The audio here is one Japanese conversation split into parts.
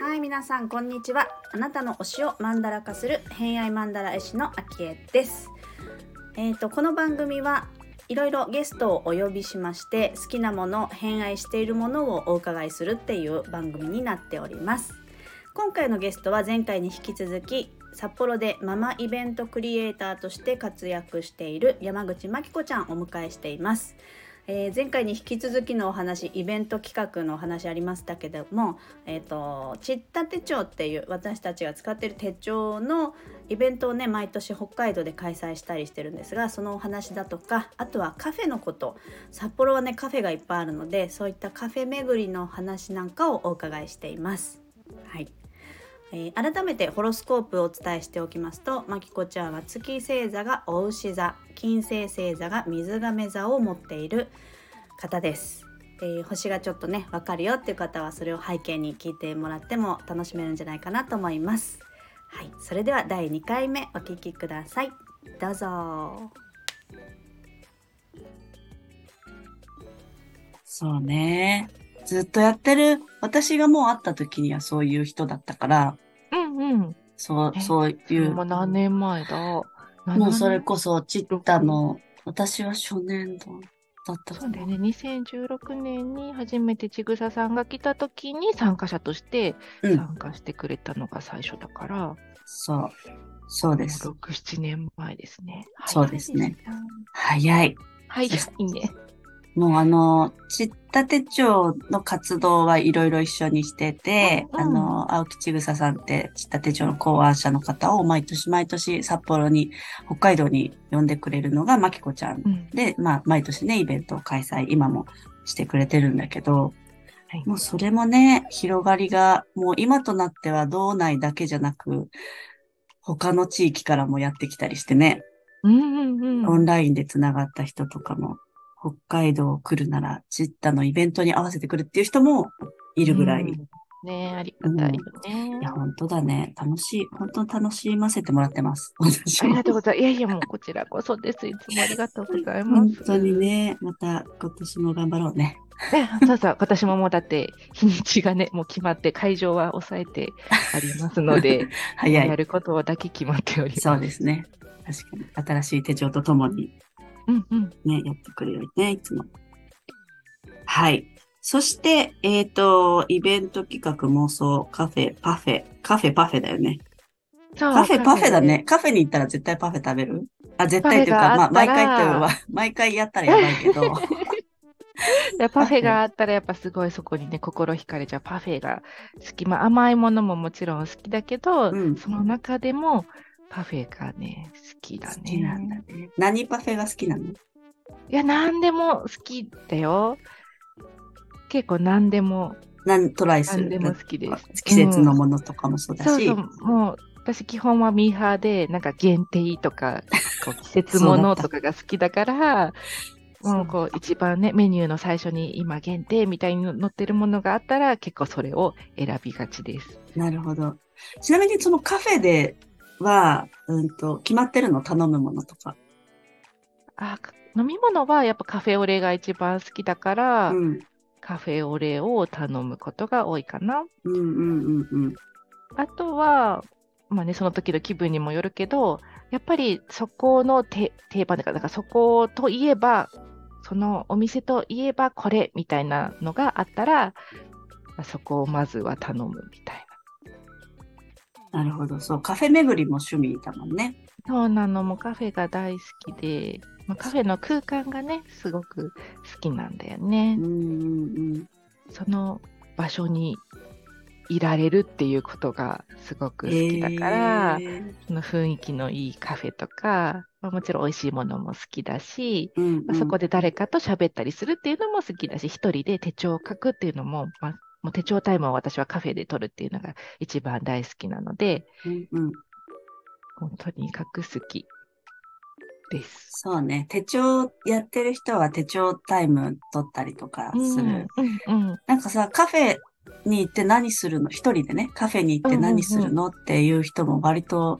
はい、皆さんこんにちは。あなたの推しをマンダラ化する偏愛マンダラ絵師のあきえです。えっ、とこの番組はいろいろゲストをお呼びしまして好きなもの、偏愛しているものをお伺いするっていう番組になっております。今回のゲストは前回に引き続き札幌でママイベントクリエイターとして活躍している山口真紀子ちゃんをお迎えしています。えー前回に引き続きのお話イベント企画のお話ありましたけども、えー、とちった手帳っていう私たちが使ってる手帳のイベントをね毎年北海道で開催したりしてるんですがそのお話だとかあとはカフェのこと札幌はねカフェがいっぱいあるのでそういったカフェ巡りの話なんかをお伺いしています。はいえー改めてホロスコープをお伝えしておきますとまきこちゃんは月星座がお牛座金星星座が水亀座を持っている方です、えー星がちょっとねわかるよっていう方はそれを背景に聞いてもらっても楽しめるんじゃないかなと思います。はいそれでは第2回目お聞きください。どうぞ。そうね。ずっとやってる、私がもう会った時にはそういう人だったから、うんうん。そう、えそういう、もう何年前だ？もうそれこそ、チッタの、私は初年度だった。そうだよね。2016年に初めてちぐささんが来た時に参加者としてうん、参加してくれたのが最初だから、そう。そうです。6、7年前ですね。そうですね早いですね。早い。はい、いいね。もうあの、ちった手帳の活動はいろいろ一緒にしてて、うんあの、青木ちぐささんってちった手帳の考案者の方を毎年毎年札幌に、北海道に呼んでくれるのがまきこちゃん。うん。で、まあ、毎年ね、イベントを開催、今もしてくれてるんだけど、はい。もうそれもね、広がりが、もう今となっては道内だけじゃなく、他の地域からもやってきたりしてね、うんうんうん。オンラインでつながった人とかも、北海道来るなら、ジッタのイベントに合わせてくるっていう人もいるぐらい。うんねありがたいよね。いや、本当だね。楽しい、本当楽しませてもらってます。ありがとうございます。いやいや、もうこちらこそです。いつもありがとうございま本す。当に。ね、また今年も頑張ろうね。ね、そうそう、私ももうだって日にちがね、もう決まって会場は抑えてありますので、早い。やることだけ決まっております。そうですね。確かに。新しい手帳とともにうんうん。ね、やってくれるよね、いつも。はい。そして、えっ、と、イベント企画妄想、カフェ、パフェ、カフェ、パフェだよね。そうカフェ、パフェだね。。カフェに行ったら絶対パフェ食べる？あ、絶対というか、まあ、毎回というか、毎回やったらやばいけど。パフェがあったらやっぱすごいそこにね、心惹かれちゃう。パフェが好き。まあ甘いものももちろん好きだけど、うんその中でもパフェがね、好きだね。好きなんだね。何パフェが好きなの？いや、何でも好きだよ。結構何でも、何トライする？何でも好きです。季節のものとかもそうだし。そうそう、もう私基本はミーハーで、なんか限定とか、こう季節ものとかが好きだから、もうこう一番ね、メニューの最初に今限定みたいに載ってるものがあったら、結構それを選びがちです。なるほど。ちなみにそのカフェでは、うんと、決まってるの？頼むものとか。あ、か飲み物はやっぱカフェオレが一番好きだから、うん。カフェオレを頼むことが多いかな。うんうんうんうん。あとは、まあね、その時の気分にもよるけど、やっぱりそこの定定番だから、だからそこといえば、そのお店といえばこれみたいなのがあったら、まあそこをまずは頼むみたいなるほど。そう、カフェ巡りも趣味だもんね。な。そうなのもカフェが大好きで、まあ、カフェの空間がね、すごく好きなんだよねうん。うんうん。その場所にいられるっていうことがすごく好きだから、へーその雰囲気のいいカフェとか、まあ、もちろん美味しいものも好きだし、うんうんまあそこで誰かと喋ったりするっていうのも好きだし、一人で手帳を書くっていうのも、まあ、もう手帳タイムを私はカフェで取るっていうのが一番大好きなので、うんうん本当に書く好きです。そうね。手帳やってる人は手帳タイム取ったりとかする。うんうんうんなんかさ、カフェに行って何するの？一人でね、カフェに行って何するの？っていう人も割と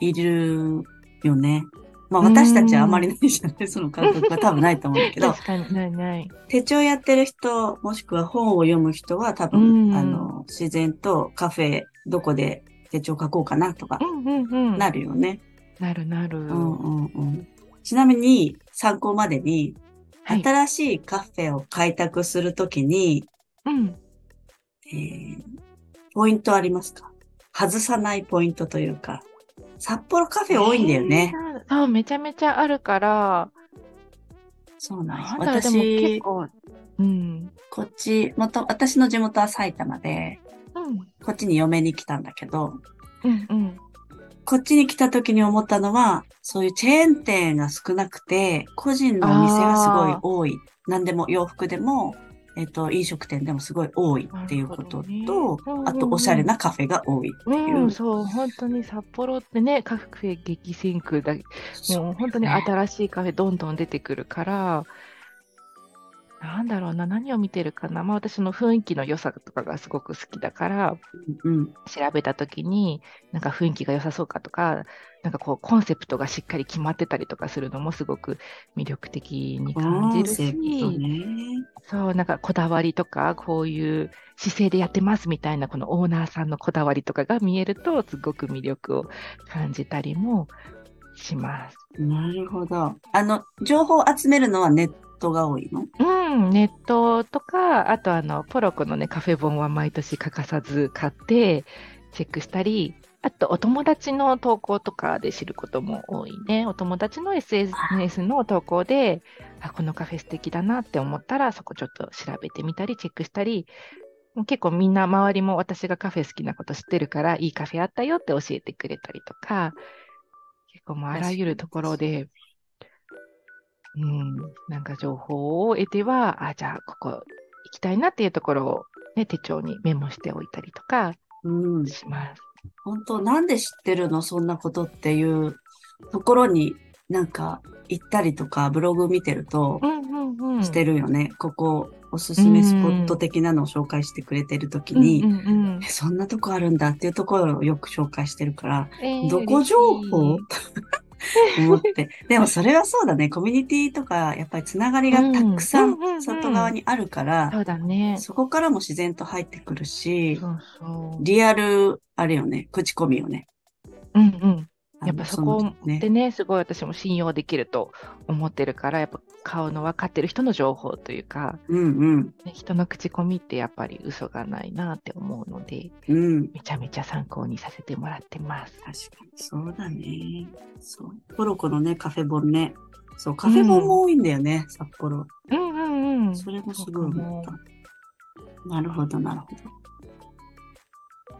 いるよね。まあ私たちはあまりないじゃない、その感覚は多分ないと思うんだけど、確かにないない。手帳やってる人、もしくは本を読む人は多分、うんあの、自然とカフェ、どこで手帳書こうかなとか。なるよね。なるなる。うんうんうん。ちなみに、参考までに、はい。新しいカフェを開拓するときに、うん。えーポイントありますか？外さないポイントというか、札幌カフェ多いんだよね。えー。そう、めちゃめちゃあるから、そうなんですなんだろう、でも結私、構、うん。こっち、もと、私の地元は埼玉で、うん。こっちに嫁に来たんだけど、うんうん。こっちに来た時に思ったのは、そういうチェーン店が少なくて、個人のお店がすごい多い。何でも洋服でも、えっと、飲食店でもすごい多いっていうことなると、ほどねあと、おしゃれなカフェが多いっていう。うん、そう、本当に札幌ってね、カフェ激戦区だ、もう本当に新しいカフェどんどん出てくるから、なんだろうな、何を見てるかな。まあ私の雰囲気の良さとかがすごく好きだから、うんうん。調べたときに、なんか雰囲気が良さそうかとか、なんかこうコンセプトがしっかり決まってたりとかするのもすごく魅力的に感じるし、ね。そう、なんかこだわりとか、こういう姿勢でやってますみたいな、このオーナーさんのこだわりとかが見えると、すごく魅力を感じたりもします。なるほど。あの、情報を集めるのはネットが多いの？うん、ネットとか、あとあの、ポロコのね、カフェ本は毎年欠かさず買って、チェックしたり、あとお友達の投稿とかで知ることも多いね。お友達の SNS の投稿で、あ、このカフェ素敵だなって思ったら、そこちょっと調べてみたり、チェックしたり、結構みんな周りも私がカフェ好きなこと知ってるから、いいカフェあったよって教えてくれたりとか、結構もうあらゆるところで、うん、なんか情報を得ては、あ、じゃあここ行きたいなっていうところを、ね、手帳にメモしておいたりとかうん。します。本当なんで知ってるの？そんなことっていうところになんか行ったりとかブログ見てるとうんうんうん。してるよね。ここおすすめスポット的なのを紹介してくれてるときに、うんうんうんえそんなとこあるんだっていうところをよく紹介してるから、えーどこ情報？思って。でもそれはそうだね。コミュニティとか、やっぱりつながりがたくさうん外側にあるから、そうだね。そこからも自然と入ってくるし、そうそう。リアル、あれよね、口コミよね。うんうん。やっぱそこのねでね、すごい私も信用できると思ってるから、やっぱ顔の分かってる人の情報というか、うんうん。ね人の口コミってやっぱり嘘がないなって思うので、うん。めちゃめちゃ参考にさせてもらってます。確かに、そうだね。そう。ポロコのね、カフェ本ね。そう、カフェ本も多いんだよね、札幌。うんうんうん。それもすごい思った。なるほど、なるほど。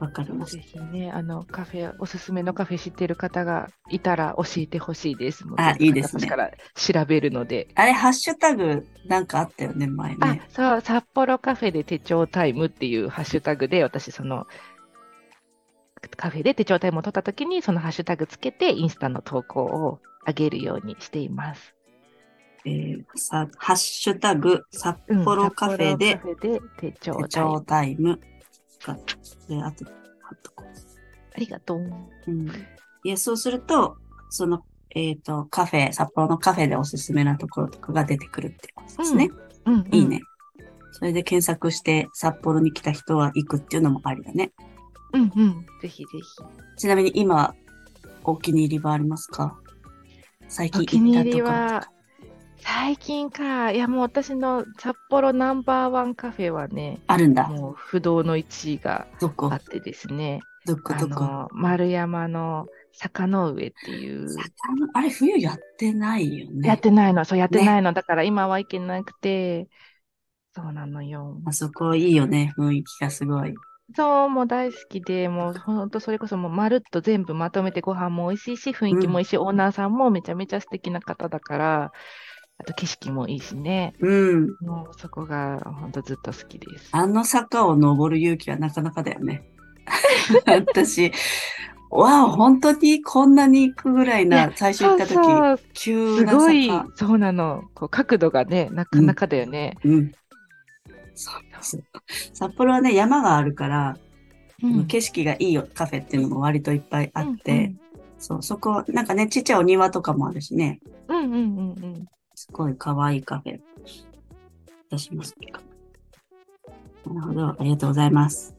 わかりましぜひね、あの、カフェ、おすすめのカフェ知ってる方がいたら教えてほしいです。あいいですね私から調べるので。た。あれ、ハッシュタグなんかあったよね、前あね。、そう、札幌カフェで手帳タイムっていうハッシュタグで、私、その、カフェで手帳タイムを取ったときに、そのハッシュタグつけて、インスタの投稿を上げるようにしています。えーさ、ハッシュタグ、札うん幌カフェで手帳手タイム帳。タイム。がで、あと、あとこありがとう。う。うん。いや、そうすると、その、えっ、と、カフェ、札幌のカフェでおすすめなところとかが出てくるってことですね。うん、うんいいね。。それで検索して札幌に来た人は行くっていうのもありだね。うんうん。ぜひぜひ。ちなみに今、お気に入りはありますか？最近お気に入り行ったところとはか。、最近か。いや、もう私の札幌ナンバーワンカフェはね、あるんだ。もう不動の1位があってですね、あどこ？どこ？の、丸山の坂の上っていう、魚あれ、冬やってないよね。やってないの、そうやってないの。だから今は行けなくて、そうなのよ。あそこいいよね。雰囲気がすごい。そう、もう大好きで、もうほんとそれこそもうまるっと全部まとめてご飯も美味しいし、雰囲気もいいし、オーナーさんもめちゃめちゃ素敵な方だから、あと景色もいいしね。うん。もうそこがほんとずっと好きです。あの坂を登る勇気はなかなかだよね。私、わあ、本当にこんなに行くぐらいいなや、最初行った時、そうそう急なすごい坂。、そうなの。こう角度がね、なかなかだよね。うん。そうそう。札幌はね、山があるから、うん景色がいいよカフェっていうのも割といっぱいあって、うんうんそう、そこ、なんかね、ちっちゃいお庭とかもあるしね。うんうんうんうん。すごい可愛いカフェ。出しますけど。なるほど。ありがとうございます。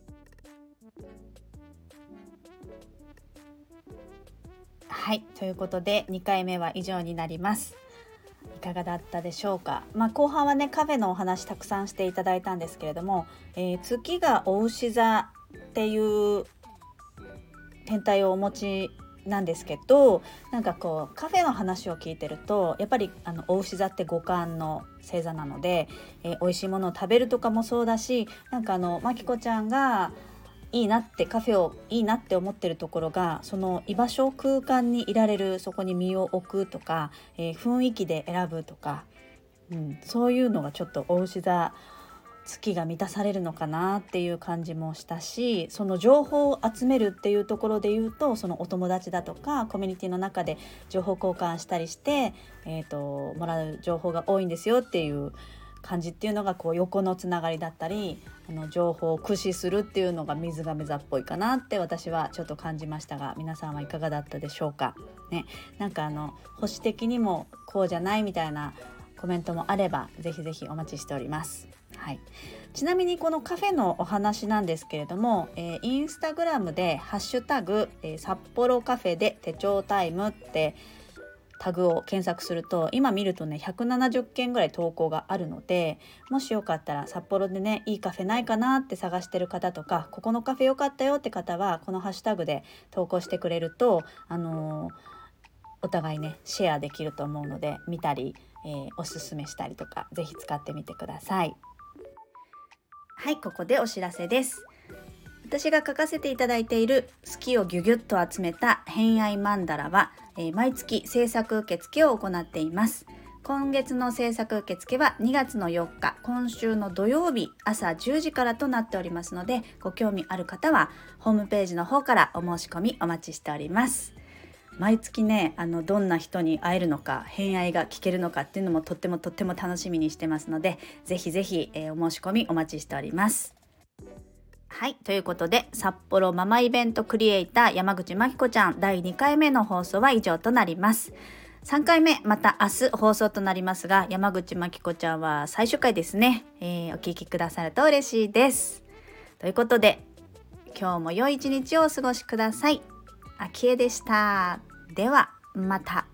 はい、ということで2回目は以上になります。いかがだったでしょうか？まあ後半はねカフェのお話たくさんしていただいたんですけれども、えー月がお牛座っていう天体をお持ちなんですけどなんかこうカフェの話を聞いてるとやっぱりあのお牛座って五感の星座なので、えー美味しいものを食べるとかもそうだしなんかあのまきこちゃんがいいなってカフェをいいなって思ってるところがその居場所空間にいられるそこに身を置くとか、えー雰囲気で選ぶとか、うん、そういうのがちょっとお牛座月が満たされるのかなっていう感じもしたしその情報を集めるっていうところで言うとそのお友達だとかコミュニティの中で情報交換したりして、えー、ともらう情報が多いんですよっていう感じっていうのがこう横のつながりだったりあの情報を駆使するっていうのが水亀座っぽいかなって私はちょっと感じましたが皆さんはいかがだったでしょうか。ね、なんかあの保守的にもこうじゃないみたいなコメントもあればぜひぜひお待ちしております。はい、ちなみにこのカフェのお話なんですけれども、えーインスタグラムで「ハッシュタグ、えー札幌カフェで手帳タイム」ってタグを検索すると今見るとね170件ぐらい投稿があるのでもしよかったら札幌でねいいカフェないかなって探してる方とかここのカフェ良かったよって方はこのハッシュタグで投稿してくれるとあのーお互いねシェアできると思うので見たり、えーおすすめしたりとかぜひ使ってみてください。はいここでお知らせです。私が書かせていただいている好きをギュギュッと集めた偏愛マンダラは、えー毎月制作受付を行っています。今月の制作受付は2月の4日今週の土曜日朝10時からとなっておりますのでご興味ある方はホームページの方からお申し込みお待ちしております毎月ねあのどんな人に会えるのか偏愛が聞けるのかっていうのもとってもとっても楽しみにしてますのでぜひぜひ、えーお申し込みお待ちしております。はいということで札幌ママイベントクリエイター山口真紀子ちゃん第2回目の放送は以上となります。3回目また明日放送となりますが山口真紀子ちゃんは最終回ですね、えーお聞きくださると嬉しいです。ということで今日も良い一日をお過ごしください。あきえでした。ではまた。